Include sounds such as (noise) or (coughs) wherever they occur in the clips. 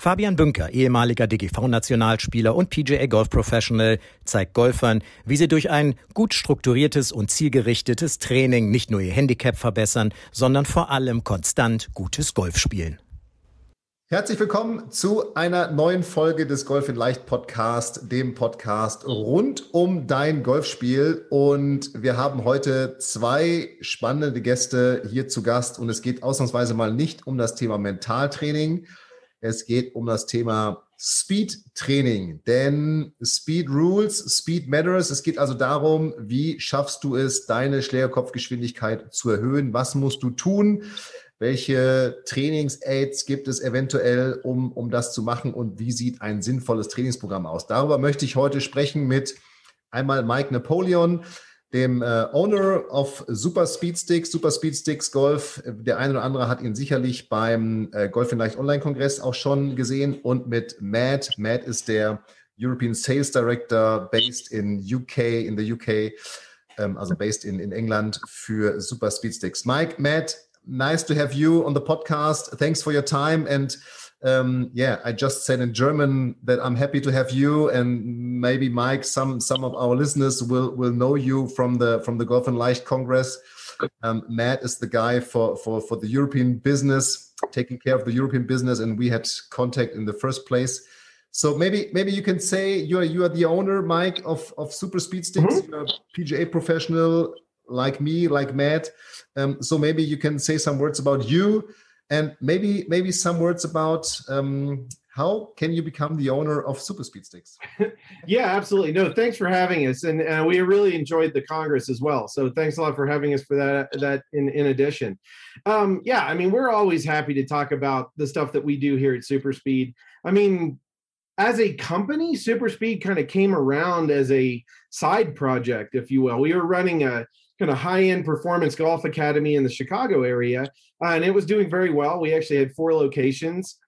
Fabian Bünker, ehemaliger DGV-Nationalspieler und PGA Golf Professional, zeigt Golfern, wie sie durch ein gut strukturiertes und zielgerichtetes Training nicht nur ihr Handicap verbessern, sondern vor allem konstant gutes Golf spielen. Herzlich willkommen zu einer neuen Folge des Golf in Leicht Podcast, dem Podcast rund um dein Golfspiel. Und wir haben heute zwei spannende Gäste hier zu Gast. Und es geht ausnahmsweise mal nicht um das Thema Mentaltraining, es geht um das Thema Speed Training, denn Speed Rules, Speed Matters. Es geht also darum, wie schaffst du es, deine Schlägerkopfgeschwindigkeit zu erhöhen? Was musst du tun? Welche Trainingsaids gibt es eventuell, um, um das zu machen? Und wie sieht ein sinnvolles Trainingsprogramm aus? Darüber möchte ich heute sprechen mit einmal Mike Napoleon dem äh, Owner of Super Speed Sticks, Super Speed Sticks Golf. Der eine oder andere hat ihn sicherlich beim äh, Golf in Leicht Online Kongress auch schon gesehen und mit Matt. Matt ist der European Sales Director based in UK, in the UK, ähm, also based in, in England für Super Speed Sticks. Mike, Matt, nice to have you on the podcast. Thanks for your time and um, yeah, I just said in German that I'm happy to have you, and maybe Mike, some some of our listeners will will know you from the from the Golf in Leicht Congress. Um, Matt is the guy for for for the European business, taking care of the European business, and we had contact in the first place. So maybe maybe you can say you are you are the owner, Mike, of of Super Speed Sticks. Mm -hmm. You're a PGA professional like me, like Matt. Um, so maybe you can say some words about you and maybe maybe some words about um, how can you become the owner of Super Speed Sticks? (laughs) yeah, absolutely. No, thanks for having us, and uh, we really enjoyed the Congress as well. So thanks a lot for having us for that. That in in addition, um, yeah, I mean we're always happy to talk about the stuff that we do here at Super Speed. I mean, as a company, Super Speed kind of came around as a side project, if you will. We were running a kind of high end performance golf academy in the Chicago area, uh, and it was doing very well. We actually had four locations.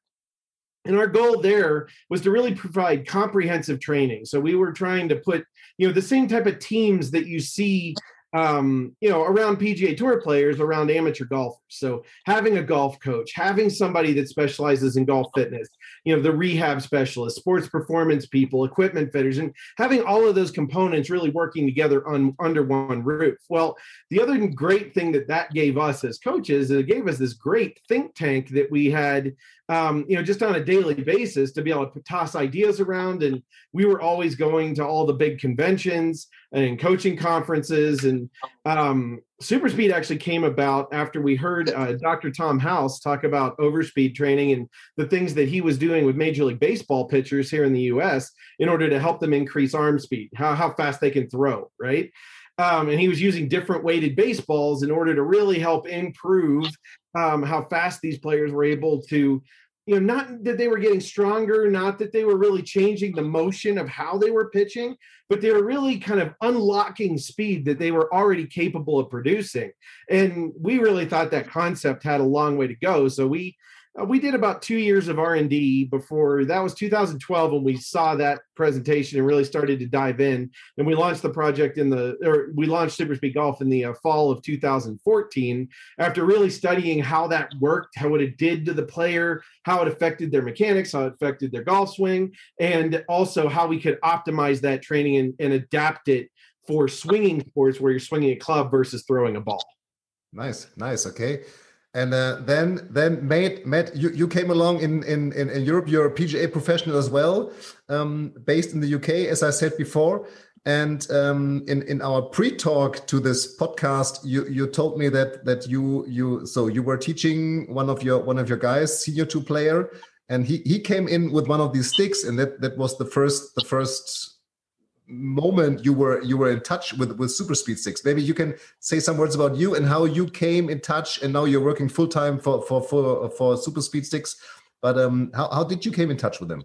And our goal there was to really provide comprehensive training. So we were trying to put, you know, the same type of teams that you see um, you know, around PGA Tour players, around amateur golfers. So having a golf coach, having somebody that specializes in golf fitness, you know, the rehab specialist, sports performance people, equipment fitters, and having all of those components really working together on under one roof. Well, the other great thing that that gave us as coaches, it gave us this great think tank that we had um, you know, just on a daily basis to be able to toss ideas around. And we were always going to all the big conventions and coaching conferences. And um, Super Speed actually came about after we heard uh, Dr. Tom House talk about overspeed training and the things that he was doing with Major League Baseball pitchers here in the US in order to help them increase arm speed, how, how fast they can throw, right? Um, and he was using different weighted baseballs in order to really help improve um, how fast these players were able to you know not that they were getting stronger not that they were really changing the motion of how they were pitching but they were really kind of unlocking speed that they were already capable of producing. And we really thought that concept had a long way to go. So we uh, we did about two years of r&d before that was 2012 when we saw that presentation and really started to dive in. And we launched the project in the or we launched super speed golf in the uh, fall of 2014 after really studying how that worked how it did to the player how it affected their mechanics how it affected their golf swing and also how we could optimize that training and, and adapt it for swinging sports where you're swinging a club versus throwing a ball. Nice nice okay and uh, then, then Matt, Matt, you, you came along in, in, in Europe. You're a PGA professional as well, um, based in the UK, as I said before. And um, in in our pre-talk to this podcast, you you told me that that you you so you were teaching one of your one of your guys, senior two player, and he he came in with one of these sticks, and that that was the first the first moment you were you were in touch with with super speed sticks maybe you can say some words about you and how you came in touch and now you're working full-time for for for for super speed sticks but um how, how did you came in touch with them?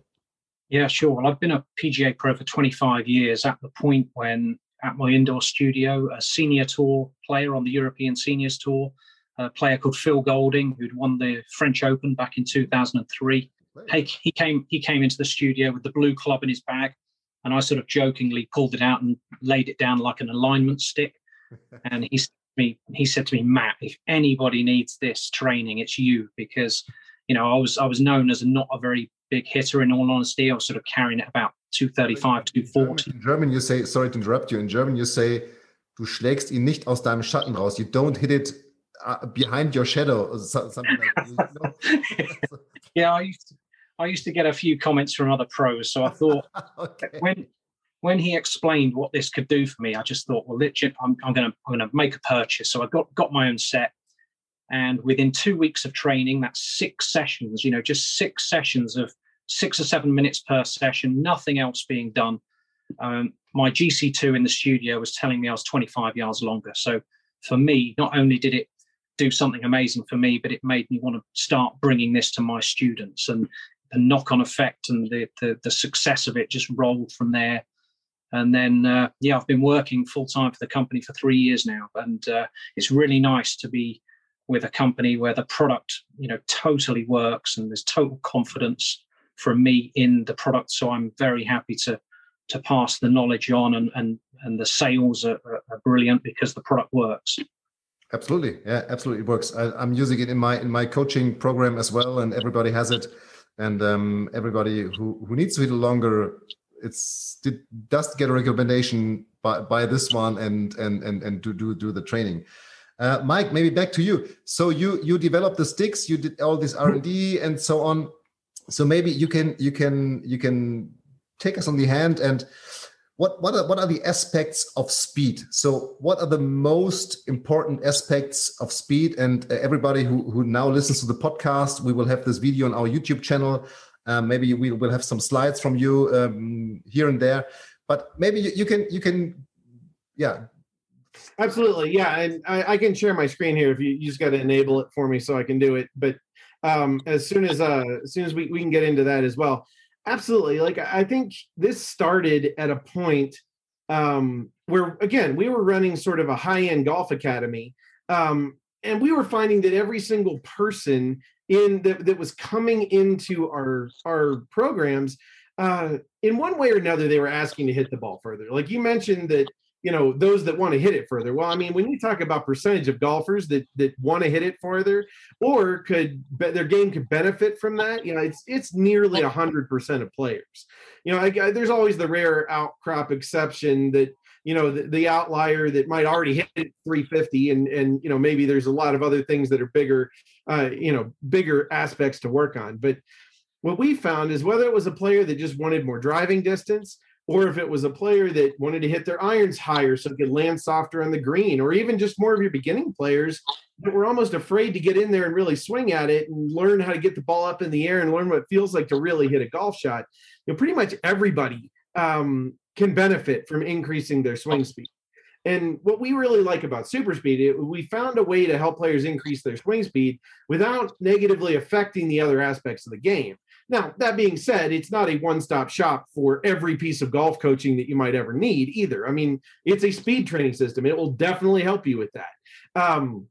Yeah sure. Well i've been a pga pro for 25 years at the point when at my indoor studio a senior tour player on the european seniors tour a player called Phil Golding, who'd won the French Open back in 2003. He, he came he came into the studio with the blue club in his bag, and I sort of jokingly pulled it out and laid it down like an alignment stick. (laughs) and he me he said to me, Matt, if anybody needs this training, it's you because you know I was I was known as not a very big hitter in all honesty. I was sort of carrying it about 235, 240. In German, you say, sorry to interrupt you. In German, you say, du schlägst ihn nicht aus deinem Schatten raus. You don't hit it uh, behind your shadow. Something like you know? (laughs) yeah, I used to, I used to get a few comments from other pros. So I thought (laughs) okay. when when he explained what this could do for me, I just thought, well, legit, I'm, I'm gonna I'm gonna make a purchase. So I got got my own set, and within two weeks of training, that's six sessions. You know, just six sessions of six or seven minutes per session, nothing else being done. Um, my GC2 in the studio was telling me I was 25 yards longer. So for me, not only did it do something amazing for me, but it made me want to start bringing this to my students. And the knock-on effect and the, the, the success of it just rolled from there. And then, uh, yeah, I've been working full time for the company for three years now, and uh, it's really nice to be with a company where the product, you know, totally works and there's total confidence from me in the product. So I'm very happy to to pass the knowledge on, and and and the sales are, are brilliant because the product works. Absolutely, yeah, absolutely works. I, am using it in my in my coaching program as well, and everybody has it and um, everybody who, who needs to hit longer it's it does get a recommendation by, by this one and and and and to do do the training. Uh, mike maybe back to you. So you you developed the sticks you did all this r&d and so on. So maybe you can you can you can take us on the hand and what what are, what are the aspects of speed? So what are the most important aspects of speed? And uh, everybody who, who now listens to the podcast we will have this video on our youtube channel. Um, maybe we will have some slides from you um, here and there. But maybe you, you, can you can yeah. Absolutely. Yeah and I, I, can share my screen here if you, you just got to enable it for me so i can do it. But um, as soon as uh, as soon as we, we can get into that as well Absolutely. Like I think this started at a point um, where again we were running sort of a high-end golf academy, um, and we were finding that every single person in that, that was coming into our our programs uh, in one way or another they were asking to hit the ball further. Like you mentioned that you know those that want to hit it further. Well i mean when you talk about percentage of golfers that that want to hit it farther or could their game could benefit from that you know it's it's nearly 100% of players. You know I, I, there's always the rare outcrop exception that you know the, the, outlier that might already hit 350 and and you know maybe there's a lot of other things that are bigger uh you know bigger aspects to work on. But what we found is whether it was a player that just wanted more driving distance or if it was a player that wanted to hit their irons higher so it could land softer on the green, or even just more of your beginning players that were almost afraid to get in there and really swing at it and learn how to get the ball up in the air and learn what it feels like to really hit a golf shot. You know, pretty much everybody um, can benefit from increasing their swing speed. And what we really like about super speed, it, we found a way to help players increase their swing speed without negatively affecting the other aspects of the game. Now, that being said, it's not a one stop shop for every piece of golf coaching that you might ever need either. I mean, it's a speed training system. It will definitely help you with that. Um,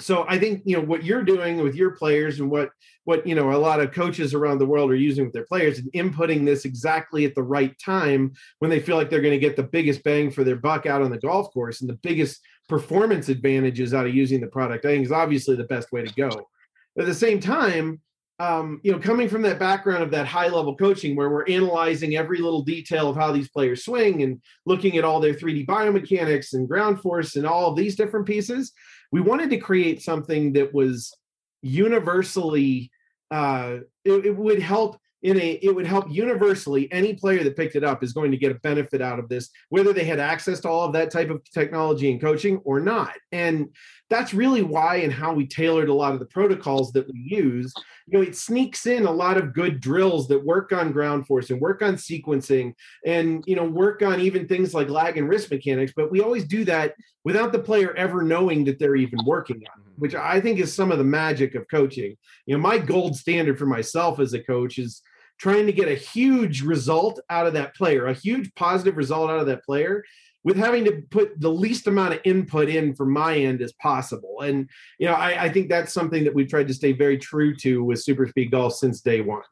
so I think you know what you're doing with your players and what what you know a lot of coaches around the world are using with their players and inputting this exactly at the right time when they feel like they're going to get the biggest bang for their buck out on the golf course and the biggest performance advantages out of using the product. I think is obviously the best way to go. But At the same time, um, you know, coming from that background of that high level coaching where we're analyzing every little detail of how these players swing and looking at all their 3D biomechanics and ground force and all these different pieces, we wanted to create something that was universally, uh, it, it would help in a it would help universally any player that picked it up is going to get a benefit out of this whether they had access to all of that type of technology and coaching or not. And that's really why and how we tailored a lot of the protocols that we use. You know it sneaks in a lot of good drills that work on ground force and work on sequencing and you know work on even things like lag and wrist mechanics but we always do that without the player ever knowing that they're even working on it mm-hmm. which i think is some of the magic of coaching. You know my gold standard for myself as a coach is trying to get a huge result out of that player a huge positive result out of that player with having to put the least amount of input in from my end as possible. And you know, I, I think that's something that we've tried to stay very true to with super speed golf since day one.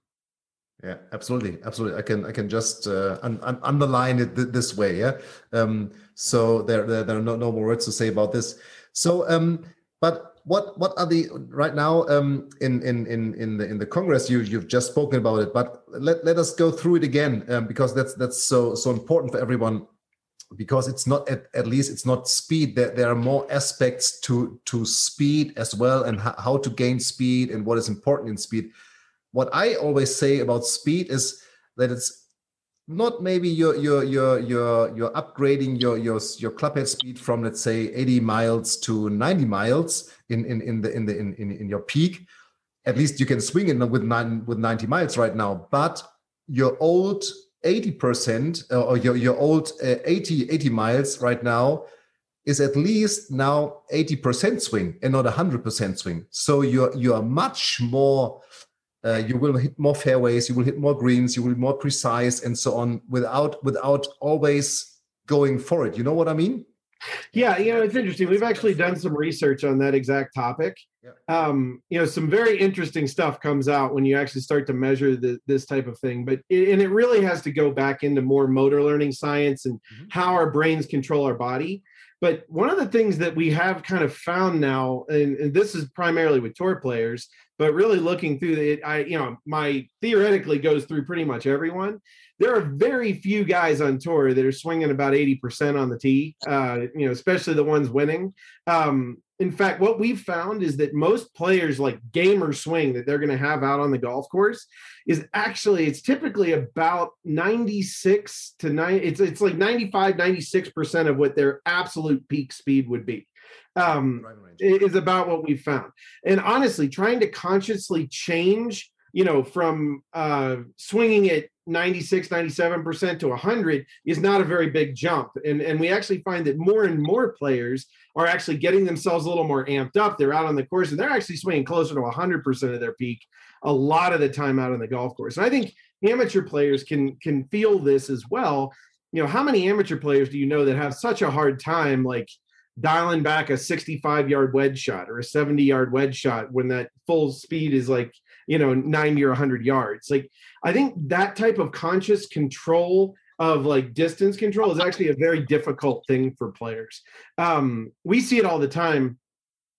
Yeah, absolutely, absolutely. I can I can just uh, un, un, underline it th- this way. Yeah. Um, so there, there, there are no, no more words to say about this. So, um, but what what are the right now um, in in in in the in the Congress? You you've just spoken about it, but let let us go through it again um, because that's that's so so important for everyone because it's not at, at least it's not speed there, there are more aspects to to speed as well and how to gain speed and what is important in speed what i always say about speed is that it's not maybe you're you're you're you're, you're upgrading your your your clubhead speed from let's say 80 miles to 90 miles in in in the in the in, in, in your peak at least you can swing it with nine with 90 miles right now but your old 80% uh, or your, your old uh, 80, 80 miles right now is at least now 80% swing and not 100% swing. So you're, you are much more, uh, you will hit more fairways, you will hit more greens, you will be more precise and so on without, without always going for it. You know what I mean? Yeah, you know, it's interesting. We've actually done some research on that exact topic. Um, you know, some very interesting stuff comes out when you actually start to measure the, this type of thing. But it, and it really has to go back into more motor learning science and mm-hmm. how our brains control our body. But one of the things that we have kind of found now, and, and this is primarily with tour players, but really looking through it, I you know, my theoretically goes through pretty much everyone there are very few guys on tour that are swinging about 80% on the tee, uh, you know, especially the ones winning. Um, in fact, what we've found is that most players like gamer swing that they're going to have out on the golf course is actually it's typically about 96 to 9 it's it's like 95 96% of what their absolute peak speed would be. Um, is about what we've found. And honestly, trying to consciously change you know from uh swinging it 96 97% to 100 is not a very big jump. And and we actually find that more and more players are actually getting themselves a little more amped up. They're out on the course and they're actually swinging closer to 100% of their peak a lot of the time out on the golf course. And i think amateur players can can feel this as well. You know how many amateur players do you know that have such a hard time like dialing back a 65 yard wedge shot or a 70 yard wedge shot when that full speed is like you know 90 or 100 yards. Like i think that type of conscious control of like distance control is actually a very difficult thing for players. Um, we see it all the time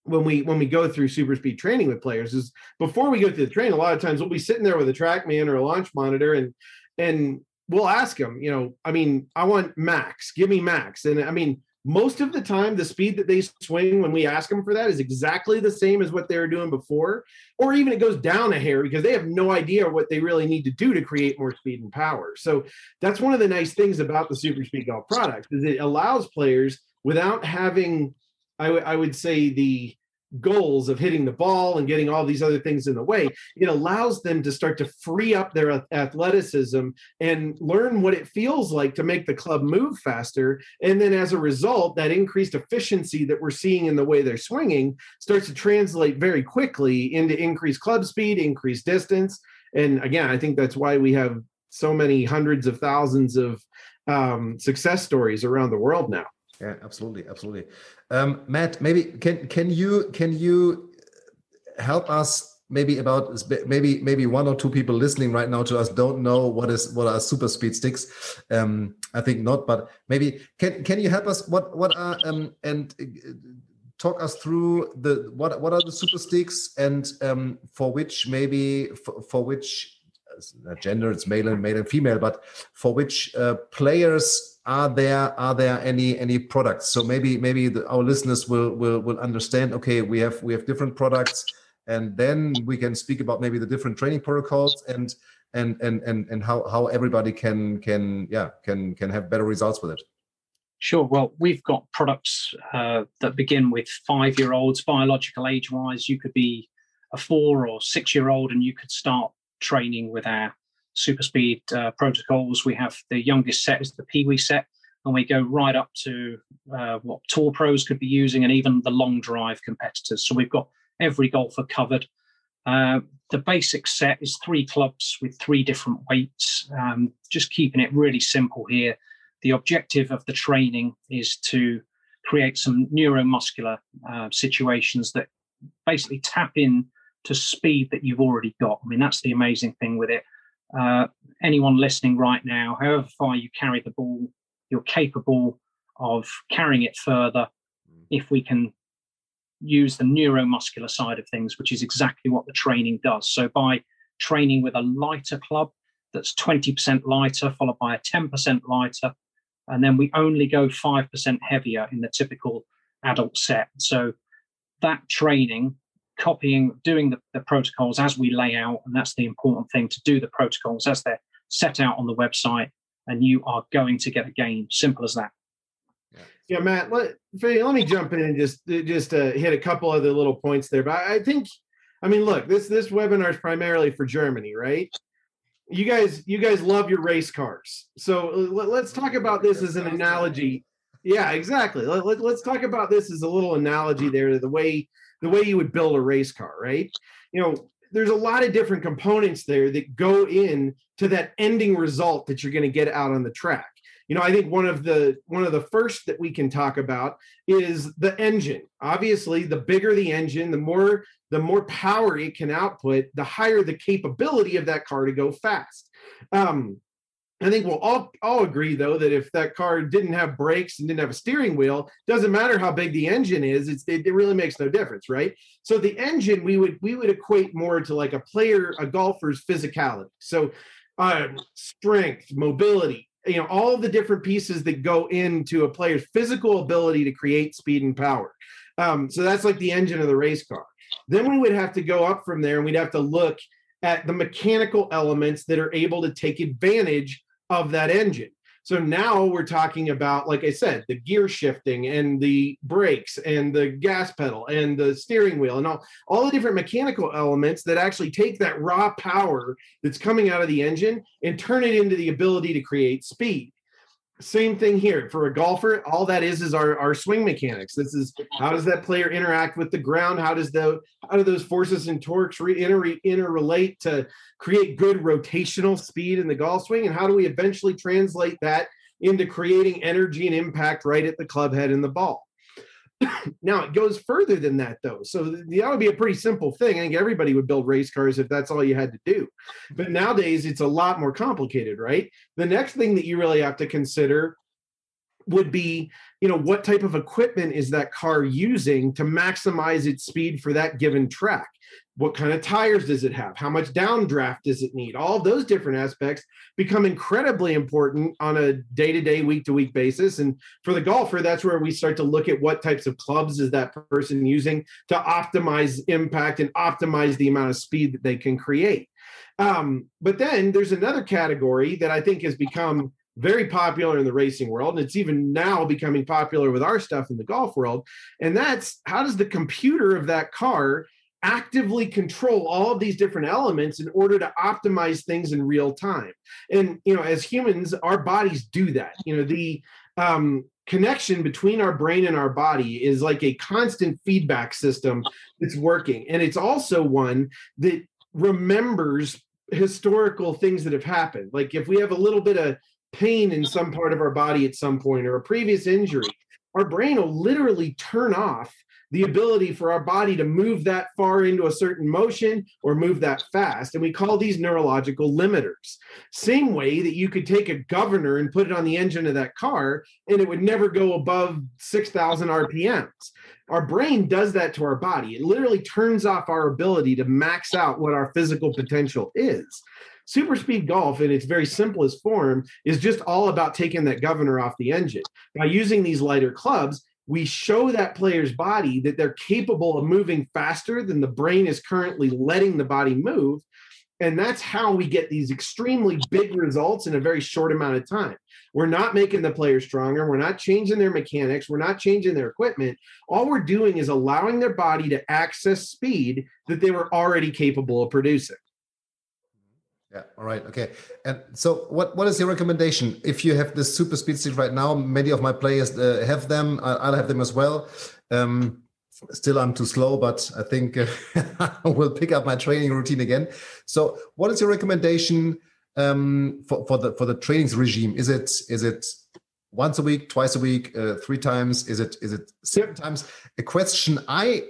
when we when we go through super speed training with players is before we go through the train a lot of times we'll be sitting there with a TrackMan or a launch monitor and and we'll ask them you know i mean i want max. Give me max. And i mean most of the time the speed that they swing when we ask them for that is exactly the same as what they were doing before or even it goes down a hair because they have no idea what they really need to do to create more speed and power. So that's one of the nice things about the super speed golf product is it allows players without having I, w- I would say the goals of hitting the ball and getting all these other things in the way, it allows them to start to free up their athleticism and learn what it feels like to make the club move faster. And then as a result, that increased efficiency that we're seeing in the way they're swinging starts to translate very quickly into increased club speed, increased distance. And again, I think that's why we have so many hundreds of thousands of um, success stories around the world now. Yeah, absolutely, absolutely. Um, Matt, maybe can can you can you help us maybe about maybe maybe one or two people listening right now to us don't know what is what are super speed sticks. Um, I think not, but maybe can can you help us? What what are um, and uh, talk us through the what what are the super sticks and um, for which maybe for, for which uh, gender it's male and male and female, but for which uh, players are there are there any any products so maybe maybe the, our listeners will will will understand okay we have we have different products and then we can speak about maybe the different training protocols and and and and, and how how everybody can can yeah can can have better results with it Sure. Well, we've got products uh, that begin with five year olds, biological age wise. You could be a four or six year old and you could start training with our super speed uh, protocols. We have the youngest set is the Pee Wee set, and we go right up to uh, what tour pros could be using, and even the long drive competitors. So we've got every golfer covered. Uh, the basic set is three clubs with three different weights, um, just keeping it really simple here. the objective of the training is to create some neuromuscular uh, situations that basically tap in to speed that you've already got. I mean, that's the amazing thing with it. Uh, anyone listening right now, however far you carry the ball, you're capable of carrying it further mm. if we can use the neuromuscular side of things, which is exactly what the training does. So by training with a lighter club that's 20% lighter, followed by a 10% lighter, and then we only go 5% heavier in the typical adult set. So that training, copying, doing the, the protocols as we lay out, and that's the important thing to do the protocols as they're set out on the website, and you are going to get a game. Simple as that. Yeah, Matt. Let, let me jump in and just just uh, hit a couple other little points there. But I think, I mean, look, this this webinar is primarily for Germany, right? You guys, you guys love your race cars, so uh, let, us talk about this as an analogy. Yeah, exactly. Let, let, let's talk about this as a little analogy there the way the way you would build a race car, right? You know, there's a lot of different components there that go in to that ending result that you're going to get out on the track. You know i think one of the one of the first that we can talk about is the engine. Obviously the bigger the engine the more the more power it can output the higher the capability of that car to go fast. Um, I think we'll all, all agree though that if that car didn't have brakes and didn't have a steering wheel, doesn't matter how big the engine is, it, it really makes no difference, right? So the engine we would we would equate more to like a player, a golfer's physicality. So uh, strength, mobility, you know all the different pieces that go into a player's physical ability to create speed and power um, so that's like the engine of the race car then we would have to go up from there and we'd have to look at the mechanical elements that are able to take advantage of that engine so now we're talking about, like I said, the gear shifting and the brakes and the gas pedal and the steering wheel and all, all the different mechanical elements that actually take that raw power that's coming out of the engine and turn it into the ability to create speed. Same thing here for a golfer. All that is is our, our swing mechanics. This is how does that player interact with the ground? How does the how do those forces and torques re, inter, interrelate to create good rotational speed in the golf swing? And how do we eventually translate that into creating energy and impact right at the club head and the ball? (coughs) now it goes further than that though. So that would be a pretty simple thing. I think everybody would build race cars if that's all you had to do. But nowadays it's a lot more complicated right? The next thing that you really have to consider would be you know what type of equipment is that car using to maximize its speed for that given track what kind of tires does it have? How much downdraft does it need? All those different aspects become incredibly important on a day-to-day week-to-week basis. And for the golfer that's where we start to look at what types of clubs is that person using to optimize impact and optimize the amount of speed that they can create. Um, but then there's another category that i think has become very popular in the racing world and it's even now becoming popular with our stuff in the golf world and that's how does the computer of that car actively control all of these different elements in order to optimize things in real time. And you know as humans our bodies do that. You know the um, connection between our brain and our body is like a constant feedback system that's working. And it's also one that remembers historical things that have happened. Like if we have a little bit of pain in some part of our body at some point or a previous injury our brain will literally turn off the ability for our body to move that far into a certain motion or move that fast. And we call these neurological limiters. Same way that you could take a governor and put it on the engine of that car and it would never go above 6,000 RPMs. Our brain does that to our body. It literally turns off our ability to max out what our physical potential is. Super speed golf, in its very simplest form, is just all about taking that governor off the engine. By using these lighter clubs, we show that player's body that they're capable of moving faster than the brain is currently letting the body move. And that's how we get these extremely big results in a very short amount of time. We're not making the player stronger. We're not changing their mechanics. We're not changing their equipment. All we're doing is allowing their body to access speed that they were already capable of producing. Yeah. All right. Okay. And so, what what is your recommendation if you have this super speed stick right now? Many of my players uh, have them. I, will have them as well. Um, still, I'm too slow, but I think uh, (laughs) I will pick up my training routine again. So, what is your recommendation um, for for the for the trainings regime? Is it is it once a week, twice a week, uh, three times? Is it is it seven times? A question I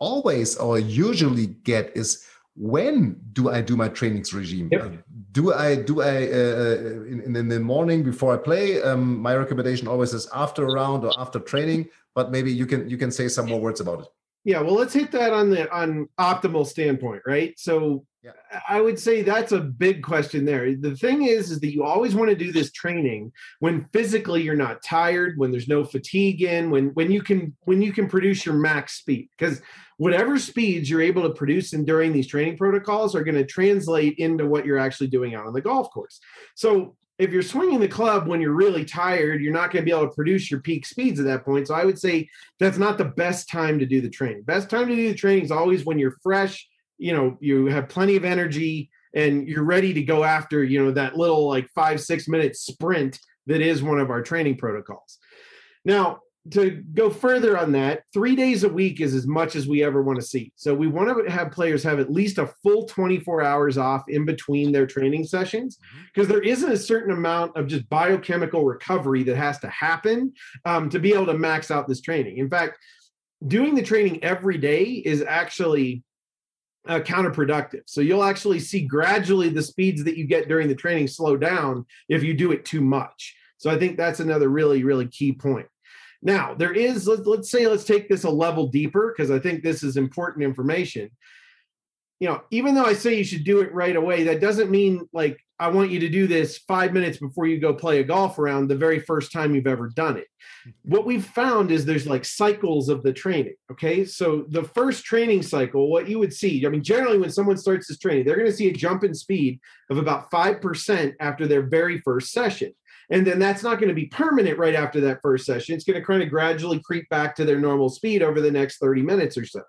always or usually get is when do I do my trainings regime? Yep. Uh, do I do I uh, uh, in, in the morning before I play? Um, my recommendation always is after a round or after training. But maybe you can you can say some more words about it. Yeah, well, let's hit that on the on optimal standpoint, right? So yeah. I would say that's a big question there. The thing is, is that you always want to do this training when physically you're not tired, when there's no fatigue in, when when you can when you can produce your max speed. Because whatever speeds you're able to produce in during these training protocols are going to translate into what you're actually doing out on the golf course. So if you're swinging the club when you're really tired, you're not going to be able to produce your peak speeds at that point. So I would say that's not the best time to do the training. Best time to do the training is always when you're fresh, you know, you have plenty of energy and you're ready to go after, you know, that little like five, six minute sprint that is one of our training protocols. Now, to go further on that, three days a week is as much as we ever want to see. So we want to have players have at least a full 24 hours off in between their training sessions because mm-hmm. there isn't a certain amount of just biochemical recovery that has to happen um, to be able to max out this training. In fact, doing the training every day is actually uh, counterproductive. So you'll actually see gradually the speeds that you get during the training slow down if you do it too much. So I think that's another really, really key point. Now, there is, let's, let's say, let's take this a level deeper because I think this is important information. You know, even though I say you should do it right away, that doesn't mean like I want you to do this five minutes before you go play a golf round the very first time you've ever done it. What we've found is there's like cycles of the training. Okay. So the first training cycle, what you would see, I mean, generally when someone starts this training, they're going to see a jump in speed of about 5% after their very first session. And then that's not going to be permanent right after that first session. It's going to kind of gradually creep back to their normal speed over the next 30 minutes or so.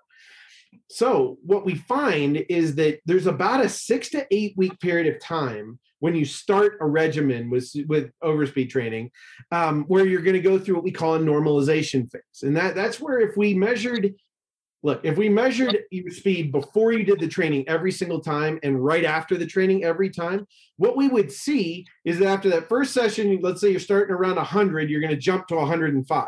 So, what we find is that there's about a six to eight week period of time when you start a regimen with, with overspeed training, um, where you're going to go through what we call a normalization phase. And that, that's where if we measured look, if we measured your speed before you did the training every single time and right after the training every time, what we would see is that after that first session, let's say you're starting around 100, you're going to jump to 105.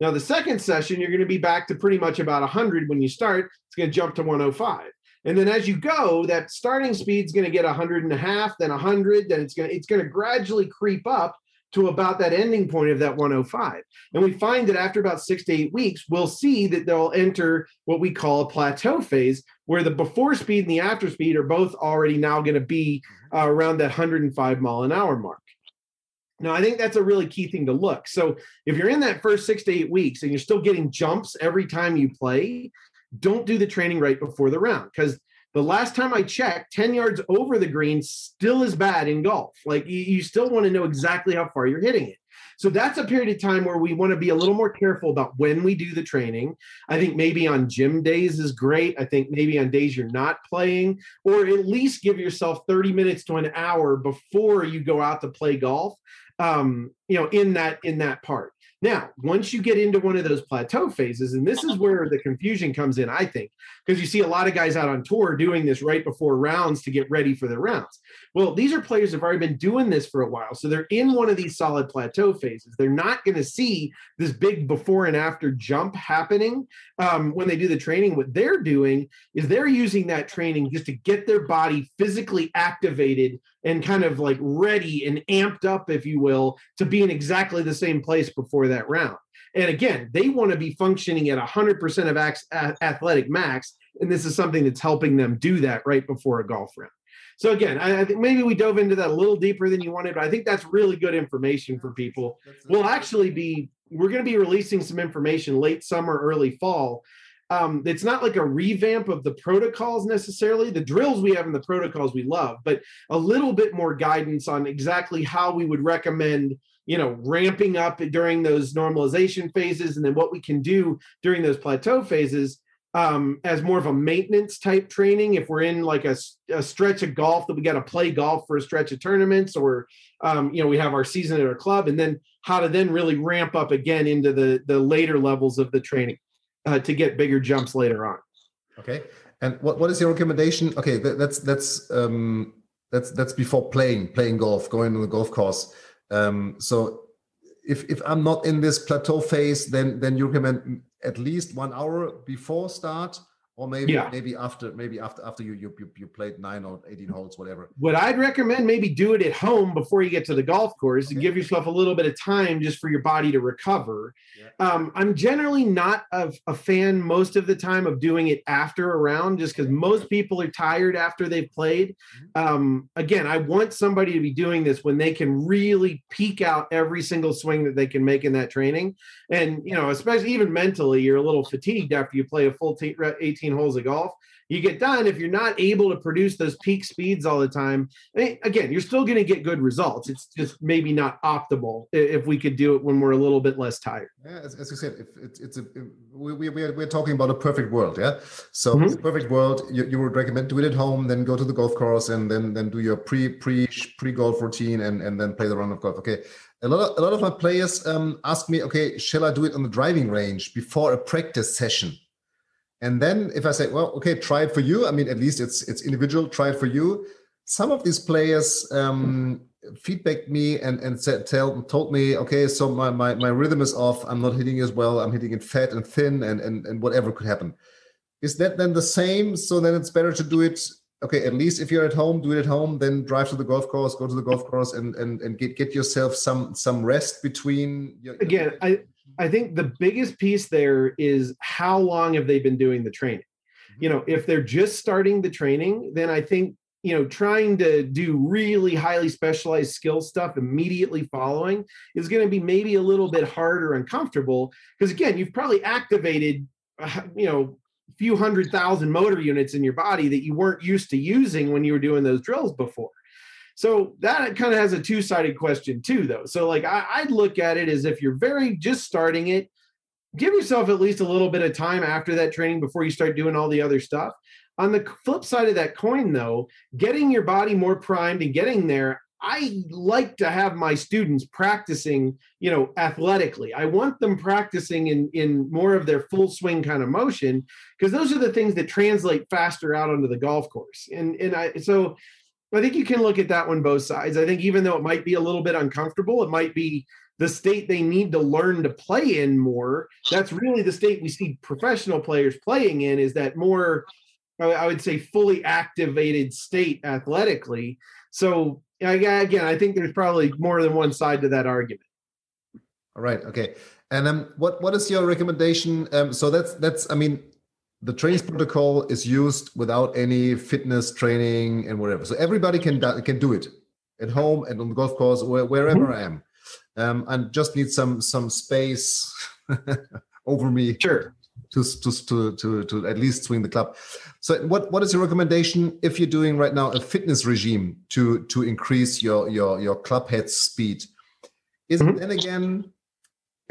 Now, the second session, you're going to be back to pretty much about 100 when you start. It's going to jump to 105. And then as you go, that starting speed is going to get 100 and a half, then 100, then it's going to it's going to gradually creep up to about that ending point of that 105. And we find that after about six to eight weeks, we'll see that they'll enter what we call a plateau phase, where the before speed and the after speed are both already now going to be mm-hmm. uh, around that 105 mile an hour mark. Now, I think that's a really key thing to look. So, if you're in that first six to eight weeks and you're still getting jumps every time you play, don't do the training right before the round because the last time I checked, 10 yards over the green still is bad in golf. Like you, you still want to know exactly how far you're hitting it. So that's a period of time where we want to be a little more careful about when we do the training. I think maybe on gym days is great. I think maybe on days you're not playing, or at least give yourself 30 minutes to an hour before you go out to play golf. Um, you know, in that in that part. Now, once you get into one of those plateau phases, and this is where the confusion comes in, I think, because you see a lot of guys out on tour doing this right before rounds to get ready for the rounds. Well, these are players have already been doing this for a while. So they're in one of these solid plateau phases. They're not going to see this big before and after jump happening um, when they do the training. What they're doing is they're using that training just to get their body physically activated and kind of like ready and amped up, if you will, to be in exactly the same place before that round. And again, they want to be functioning at 100% of athletic max. And this is something that's helping them do that right before a golf round. So again, I, I, think maybe we dove into that a little deeper than you wanted, but I think that's really good information for people. We'll actually be we're going to be releasing some information late summer, early fall. Um, it's not like a revamp of the protocols necessarily. The drills we have in the protocols we love, but a little bit more guidance on exactly how we would recommend you know ramping up during those normalization phases and then what we can do during those plateau phases um, as more of a maintenance type training if we're in like a, a stretch of golf that we got to play golf for a stretch of tournaments or um, you know we have our season at our club and then how to then really ramp up again into the the later levels of the training uh, to get bigger jumps later on. Okay. And what, what is your recommendation? Okay that, that's that's um that's that's before playing playing golf going to the golf course. Um so if if I'm not in this plateau phase, then then you recommend at least one hour before start or maybe yeah. maybe after maybe after after you, you you played nine or 18 holes whatever what i'd recommend maybe do it at home before you get to the golf course okay. and give yourself a little bit of time just for your body to recover yeah. um, i'm generally not a, a, fan most of the time of doing it after a round just because most people are tired after they've played mm-hmm. um, again i want somebody to be doing this when they can really peak out every single swing that they can make in that training and you know especially even mentally you're a little fatigued after you play a full t- 18 holes of golf. You get done if you're not able to produce those peak speeds all the time. again, you're still going to get good results. It's just maybe not optimal if we could do it when we're a little bit less tired. Yeah, as, as you said, if it's, it's a we, we, we're, we're talking about a perfect world. Yeah, so mm-hmm. perfect world. You, you would recommend do it at home, then go to the golf course, and then then do your pre pre pre golf routine, and and then play the round of golf. Okay, a lot of a lot of my players um, ask me, okay, shall I do it on the driving range before a practice session? And then if I say, well, okay, try it for you. I mean, at least it's it's individual. Try it for you. Some of these players um, feedback me and and said, tell told me, okay, so my, my my rhythm is off. I'm not hitting as well. I'm hitting it fat and thin, and and and whatever could happen. Is that then the same? So then it's better to do it. Okay, at least if you're at home, do it at home. Then drive to the golf course, go to the golf course, and and and get get yourself some some rest between. Your, Again, I I think the biggest piece there is how long have they been doing the training? You know, if they're just starting the training, then I think, you know, trying to do really highly specialized skill stuff immediately following is going to be maybe a little bit harder and comfortable because again, you've probably activated, uh, you know, a few hundred thousand motor units in your body that you weren't used to using when you were doing those drills before. So that kind of has a two sided question too, though. So like I, would look at it as if you're very just starting it, give yourself at least a little bit of time after that training before you start doing all the other stuff. On the flip side of that coin, though, getting your body more primed and getting there, I like to have my students practicing, you know, athletically. I want them practicing in in more of their full swing kind of motion because those are the things that translate faster out onto the golf course. And and I so I think you can look at that one both sides. I think even though it might be a little bit uncomfortable, it might be the state they need to learn to play in more. That's really the state we see professional players playing in is that more, I would say, fully activated state athletically. So again, I think there's probably more than one side to that argument. All right. Okay. And um, what what is your recommendation? Um, so that's that's I mean the training protocol is used without any fitness training and whatever. So everybody can can do it at home and on the golf course or wherever mm-hmm. I am. Um, and just need some some space (laughs) over me. Sure. To, to, to, to, to at least swing the club. So what, what is your recommendation if you're doing right now a fitness regime to to increase your your your club head speed? Is mm-hmm. it then again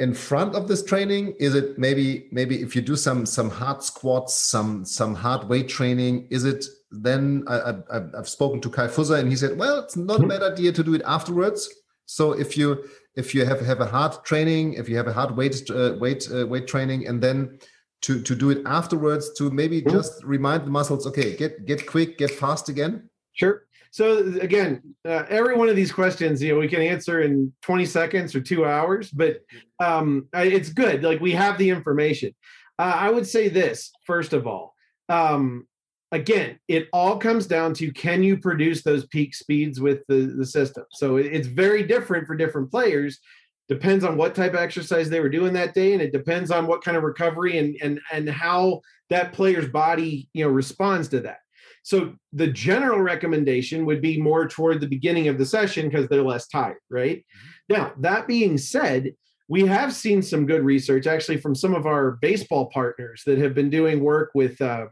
in front of this training? Is it maybe maybe if you do some some hard squats, some some hard weight training? Is it then I, I, have spoken to Kai Fusser and he said, well, it's not a bad idea to do it afterwards. So if you if you have have a hard training, if you have a hard weight uh, weight uh, weight training, and then to to do it afterwards to maybe just remind the muscles, okay, get get quick, get fast again. Sure. So again, uh, every one of these questions, you know, we can answer in 20 seconds or two hours, but um, it's good. Like we have the information. Uh, I would say this first of all. Um, again, it all comes down to can you produce those peak speeds with the, the system? So it's very different for different players. Depends on what type of exercise they were doing that day, and it depends on what kind of recovery and and and how that player's body you know responds to that. So the general recommendation would be more toward the beginning of the session because they're less tired, right? Mm-hmm. Now, that being said, we have seen some good research actually from some of our baseball partners that have been doing work with uh,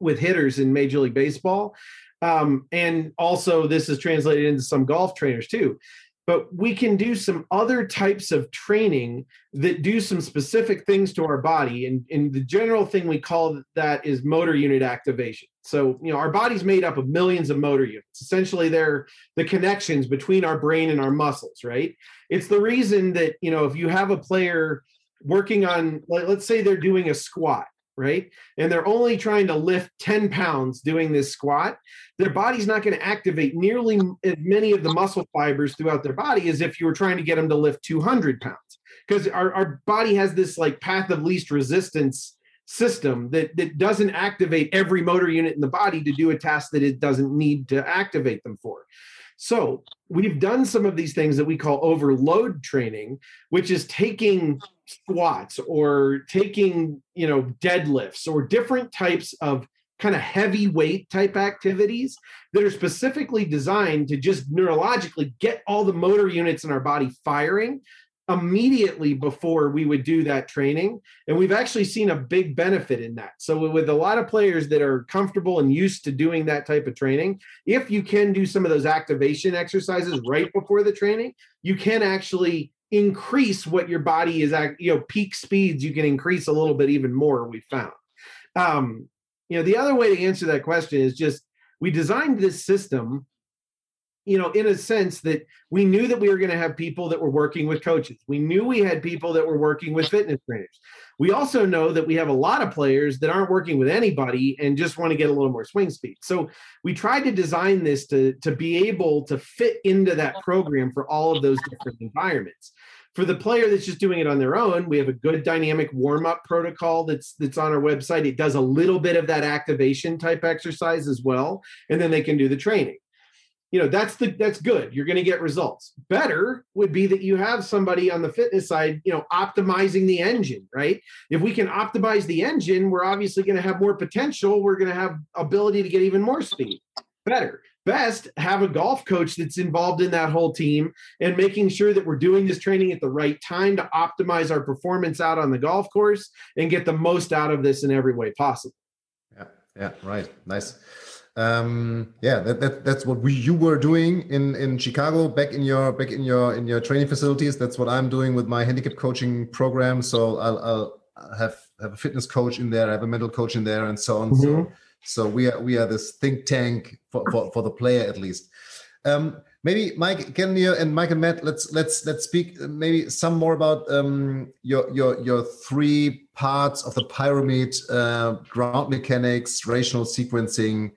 with hitters in Major League Baseball. Um, and also, this is translated into some golf trainers too but we can do some other types of training that do some specific things to our body. And, and the general thing we call that is motor unit activation. So you know our body's made up of millions of motor units. Essentially they're the connections between our brain and our muscles right? It's the reason that you know if you have a player working on like, let's say they're doing a squat right? And they're only trying to lift 10 pounds doing this squat, their mm-hmm. body's not going to activate nearly as many of the muscle fibers throughout their body as if you were trying to get them to lift 200 pounds. Because our, our body has this like path of least resistance system that, that doesn't activate every motor unit in the body to do a task that it doesn't need to activate them for. So we've done some of these things that we call overload training, which is taking squats or taking, you know, deadlifts or different types of kind of heavyweight type activities that are specifically designed to just neurologically get all the motor units in our body firing immediately before we would do that training. And we've actually seen a big benefit in that. So with a lot of players that are comfortable and used to doing that type of training if you can do some of those activation exercises right before the training you can actually increase what your body is at you know peak speeds you can increase a little bit even more we found. Um you know the other way to answer that question is just we designed this system you know, in a sense that we knew that we were going to have people that were working with coaches. We knew we had people that were working with fitness trainers. We also know that we have a lot of players that aren't working with anybody and just want to get a little more swing speed. So we tried to design this to, to be able to fit into that program for all of those different environments. For the player that's just doing it on their own, we have a good dynamic warm-up protocol that's that's on our website. It does a little bit of that activation type exercise as well, and then they can do the training you know that's the that's good. You're going to get results. Better would be that you have somebody on the fitness side you know optimizing the engine right? If we can optimize the engine we're obviously going to have more potential. We're going to have ability to get even more speed. Better. Best have a golf coach that's involved in that whole team and making sure that we're doing this training at the right time to optimize our performance out on the golf course and get the most out of this in every way possible. Yeah yeah right. Nice um, yeah, that, that that's what we you were doing in in Chicago back in your back in your in your training facilities. That's what I'm doing with my handicap coaching program. So I'll, I'll have have a fitness coach in there, I have a mental coach in there, and so on. Mm-hmm. So so we are we are this think tank for for, for the player at least. Um, maybe Mike, can you and Mike and Matt, let's let's let's speak maybe some more about um, your your your three parts of the pyramid: uh, ground mechanics, rotational sequencing,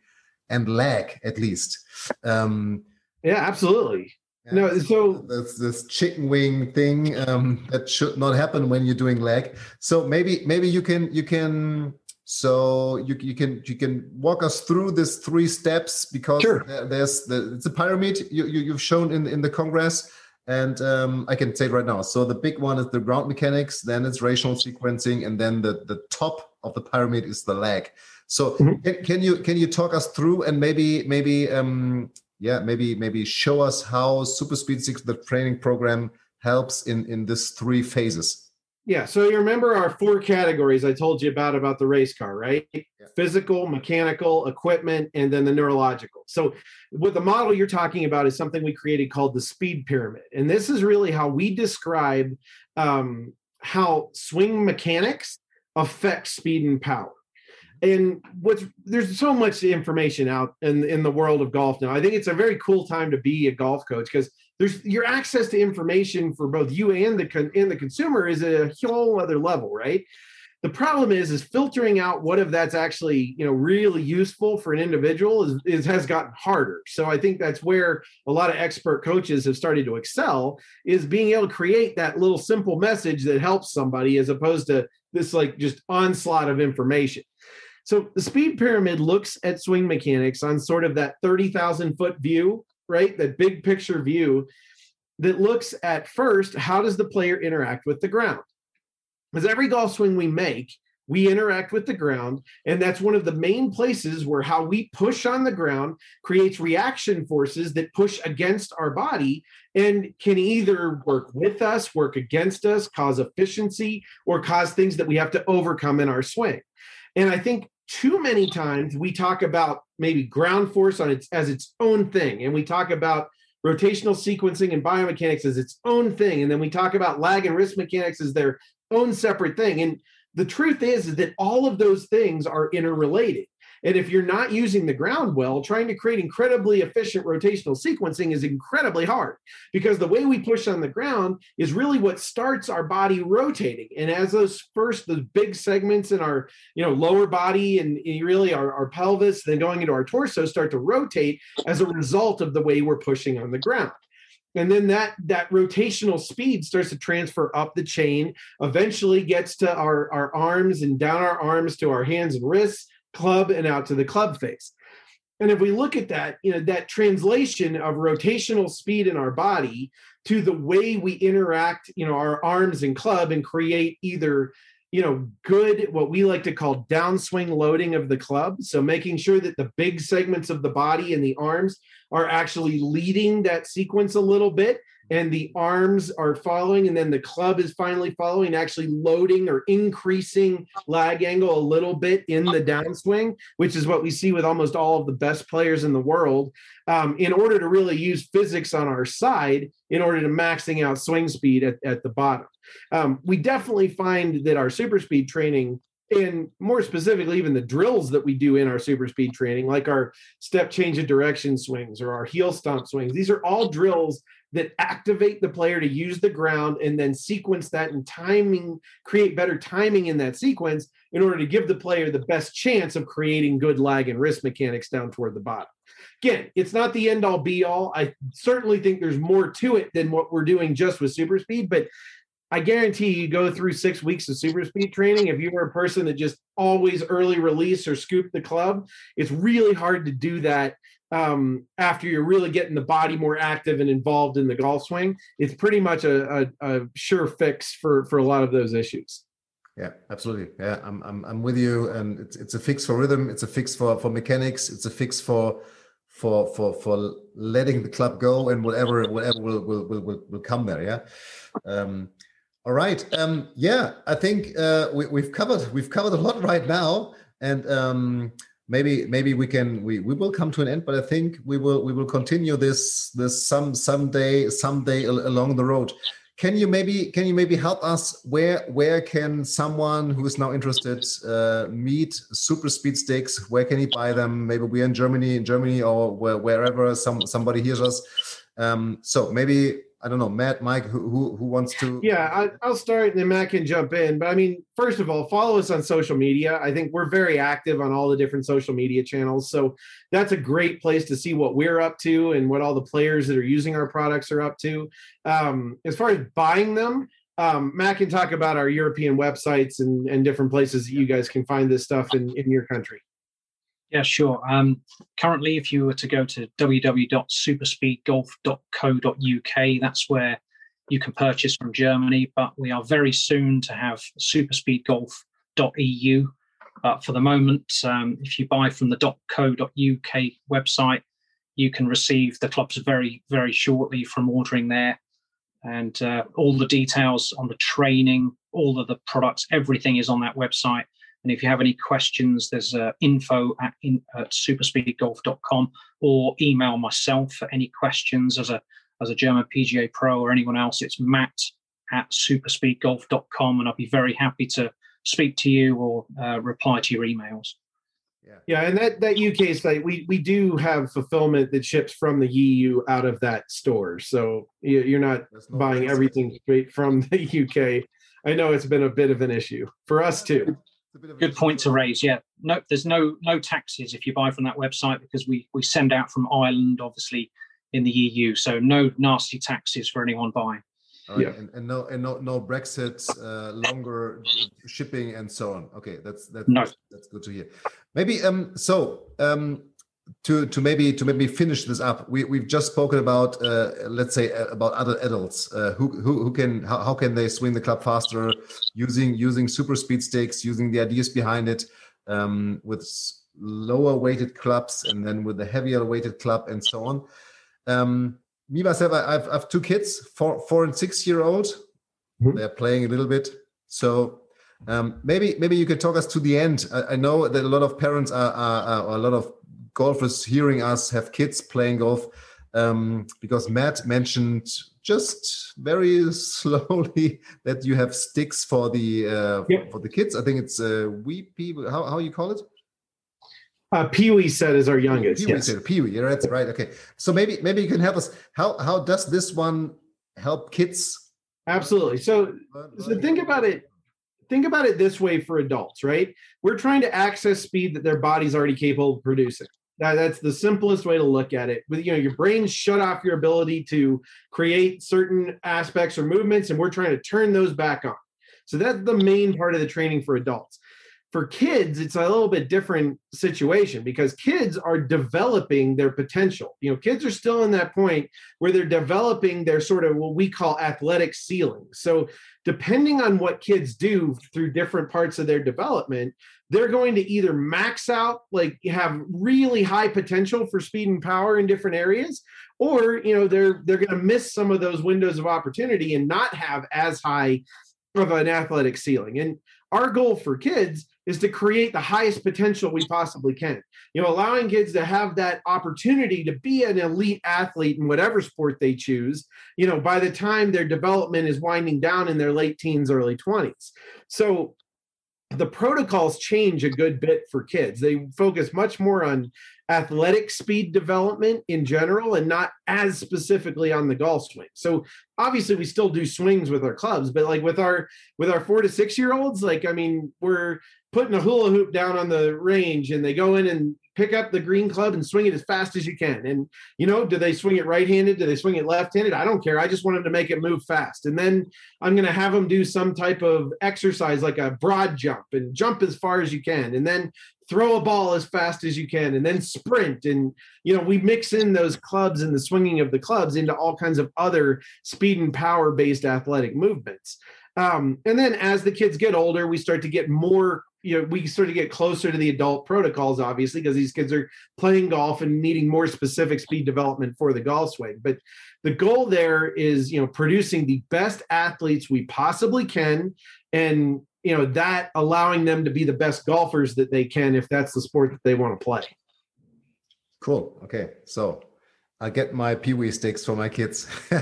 and lag at least. Um, yeah, absolutely. no, so that's this chicken wing thing um, that should not happen when you're doing lag. So maybe maybe you can you can so you you can you can walk us through this three steps because sure. there's the, it's a pyramid you, you have shown in in the congress and um, I can say it right now. So the big one is the ground mechanics, then it's rotational sequencing, and then the the top of the pyramid is the lag. So mm-hmm. can, can, you can you talk us through and maybe maybe um, yeah maybe maybe show us how Super Speed Sticks the training program helps in in this three phases. Yeah, so you remember our four categories I told you about about the race car, right? Yeah. Physical, mechanical, equipment, and then the neurological. So what the model you're talking about is something we created called the speed pyramid, and this is really how we describe um, how swing mechanics affect speed and power and what's there's so much information out in in the world of golf now. I think it's a very cool time to be a golf coach because there's your access to information for both you and the and the consumer is a whole other level, right? The problem is is filtering out what if that's actually you know really useful for an individual is, is has gotten harder. So I think that's where a lot of expert coaches have started to excel is being able to create that little simple message that helps somebody as opposed to this like just onslaught of information. So the speed pyramid looks at swing mechanics on sort of that 30,000 foot view, right? That big picture view that looks at first, how does the player interact with the ground? Because every golf swing we make, we interact with the ground. And that's one of the main places where how we push on the ground creates reaction forces that push against our body and can either work with us, work against us, cause efficiency, or cause things that we have to overcome in our swing. And I think too many times we talk about maybe ground force on its as its own thing and we talk about rotational sequencing and biomechanics as its own thing and then we talk about lag and wrist mechanics as their own separate thing and the truth is, is that all of those things are interrelated And if you're not using the ground well, trying to create incredibly efficient rotational sequencing is incredibly hard because the way we push on the ground is really what starts our body rotating. And as those first, those big segments in our, you know, lower body and really our, our pelvis, then going into our torso start to rotate as a result of the way we're pushing on the ground and then that that rotational speed starts to transfer up the chain eventually gets to our our arms and down our arms to our hands and wrists club and out to the club face. And if we look at that you know that translation of rotational speed in our body to the way we interact you know our arms and club and create either you know good what we like to call downswing loading of the club. So making sure that the big segments of the body and the arms are actually leading that sequence a little bit and the arms are following and then the club is finally following actually loading or increasing lag angle a little bit in the downswing which is what we see with almost all of the best players in the world um, in order to really use physics on our side in order to maxing out swing speed at, at the bottom. Um, we definitely find that our super speed training and more specifically even the drills that we do in our super speed training like our step change of direction swings or our heel stomp swings. These are all drills that activate the player to use the ground and then sequence that and timing create better timing in that sequence in order to give the player the best chance of creating good lag and wrist mechanics down toward the bottom. Again it's not the end all be all. I certainly think there's more to it than what we're doing just with super speed but I guarantee you go through six weeks of super speed training. If you were a person that just always early release or scoop the club, it's really hard to do that um, after you're really getting the body more active and involved in the golf swing. It's pretty much a, a, a sure fix for for a lot of those issues. Yeah, absolutely. Yeah, I'm, I'm, I'm with you. And it's, it's a fix for rhythm. It's a fix for, for mechanics. It's a fix for, for, for, for letting the club go and whatever, whatever will, will, will, will come there. Yeah. Um, all right. Um, yeah, I think uh, we, have covered we've covered a lot right now, and um, maybe maybe we can we, we will come to an end. But I think we will we will continue this this some someday someday along the road. Can you maybe can you maybe help us where where can someone who is now interested uh, meet super speed sticks? Where can he buy them? Maybe we're in Germany in Germany or where, wherever some somebody hears us. Um, so maybe I don't know, Matt, Mike, who who, who wants to? Yeah, I, will start and then Matt can jump in. But I mean, first of all, follow us on social media. I think we're very active on all the different social media channels, so that's a great place to see what we're up to and what all the players that are using our products are up to. Um, as far as buying them, um, Matt can talk about our European websites and, and different places that you guys can find this stuff in, in your country. Yeah, sure. Um, currently, if you were to go to www.superspeedgolf.co.uk, that's where you can purchase from Germany. But we are very soon to have superspeedgolf.eu. But for the moment, um, if you buy from the .co.uk website, you can receive the clubs very, very shortly from ordering there. And uh, all the details on the training, all of the products, everything is on that website. And if you have any questions, there's uh, info at, in, at superspeedgolf.com or email myself for any questions as a as a German PGA pro or anyone else. It's matt at superspeedgolf.com and I'll be very happy to speak to you or uh, reply to your emails. Yeah. yeah, and that that UK site, we we do have fulfillment that ships from the EU out of that store, so you're not no buying everything straight from the UK. I know it's been a bit of an issue for us too. Good point to raise. Yeah, no, there's no no taxes if you buy from that website because we we send out from Ireland, obviously in the EU, so no nasty taxes for anyone buying. Right. Yeah, and, and, no and no no Brexit, uh, longer shipping and so on. Okay, that's that's no. that's good to hear. Maybe um so um to to maybe to maybe finish this up we we've just spoken about uh, let's say uh, about other adults uh, who, who who can how, how can they swing the club faster using using super speed sticks using the ideas behind it um, with lower weighted clubs and then with the heavier weighted club and so on um, me myself I, have I've two kids four four and six year old mm-hmm. they're playing a little bit so um, maybe maybe you could talk us to the end. I, I know that a lot of parents are, are, are, a lot of golfers hearing us have kids playing golf um, because Matt mentioned just very (laughs) slowly that you have sticks for the uh, yep. for the kids. I think it's uh, we people. How how you call it? Uh, Pee Wee set is our youngest. Pee Wee yes. Pee Wee. That's right. Okay. So maybe maybe you can help us. How how does this one help kids? Absolutely. So so think about it. Think about it this way for adults, right? We're trying to access speed that their body's already capable of producing. That, that's the simplest way to look at it. With you know, your brain shut off your ability to create certain aspects or movements, and we're trying to turn those back on. So that's the main part of the training for adults. For kids, it's a little bit different situation because kids are developing their potential. You know, kids are still in that point where they're developing their sort of what we call athletic ceiling. So, depending on what kids do through different parts of their development, they're going to either max out like have really high potential for speed and power in different areas or you know they're they're going to miss some of those windows of opportunity and not have as high of an athletic ceiling and our goal for kids is to create the highest potential we possibly can you know allowing kids to have that opportunity to be an elite athlete in whatever sport they choose you know by the time their development is winding down in their late teens early 20s so the protocols change a good bit for kids. They focus much more on athletic speed development in general and not as specifically on the golf swing. So obviously we still do swings with our clubs, but like with our with our 4 to 6 year olds, like I mean, we're putting a hula hoop down on the range and they go in and pick up the green club and swing it as fast as you can. And you know, do they swing it right-handed? Do they swing it left-handed? I don't care. I just want them to make it move fast. And then I'm going to have them do some type of exercise like a broad jump and jump as far as you can and then throw a ball as fast as you can and then sprint and you know, we mix in those clubs and the swinging of the clubs into all kinds of other speed and power based athletic movements. Um, and then as the kids get older, we start to get more you know we sort of get closer to the adult protocols obviously because these kids are playing golf and needing more specific speed development for the golf swing but the goal there is you know producing the best athletes we possibly can and you know that allowing them to be the best golfers that they can if that's the sport that they want to play. Cool. Okay. So i get my pee-wee sticks for my kids. (laughs)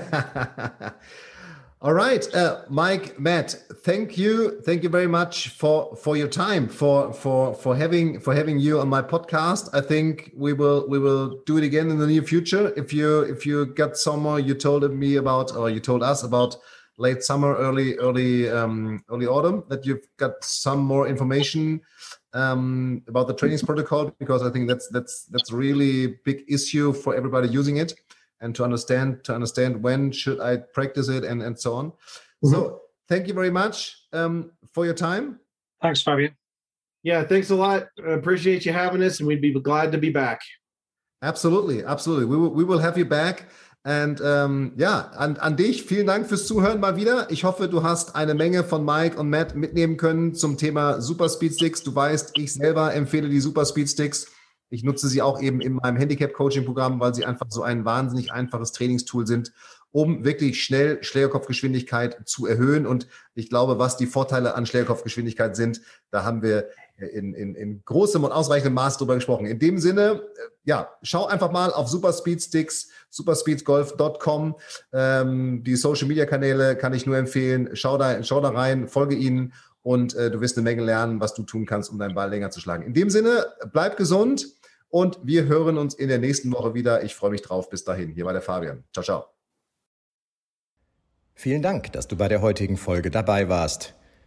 All right, uh, Mike, Matt, thank you, thank you very much for for your time, for for for having for having you on my podcast. I think we will we will do it again in the near future. If you if you got somewhere you told me about or you told us about late summer, early early um, early autumn, that you've got some more information um, about the trainings protocol because I think that's that's that's really big issue for everybody using it and to understand to understand when should I practice it and and so on. Mm-hmm. So thank you very much um, for your time. Thanks, Fabian. Yeah, thanks a lot. I appreciate you having us, and we'd be glad to be back. Absolutely, absolutely. We will, we will have you back. Und ähm, ja, an, an dich vielen Dank fürs Zuhören mal wieder. Ich hoffe, du hast eine Menge von Mike und Matt mitnehmen können zum Thema Super Speed Sticks. Du weißt, ich selber empfehle die Super Speed Sticks ich nutze sie auch eben in meinem Handicap-Coaching-Programm, weil sie einfach so ein wahnsinnig einfaches Trainingstool sind, um wirklich schnell Schlägerkopfgeschwindigkeit zu erhöhen. Und ich glaube, was die Vorteile an Schlägerkopfgeschwindigkeit sind, da haben wir in, in, in großem und ausreichendem Maß drüber gesprochen. In dem Sinne, äh, ja, schau einfach mal auf Superspeedsticks, superspeedsgolf.com. Ähm, die Social Media Kanäle kann ich nur empfehlen. Schau da, schau da rein, folge ihnen und äh, du wirst eine Menge lernen, was du tun kannst, um deinen Ball länger zu schlagen. In dem Sinne, bleib gesund und wir hören uns in der nächsten Woche wieder. Ich freue mich drauf. Bis dahin. Hier war der Fabian. Ciao, ciao. Vielen Dank, dass du bei der heutigen Folge dabei warst.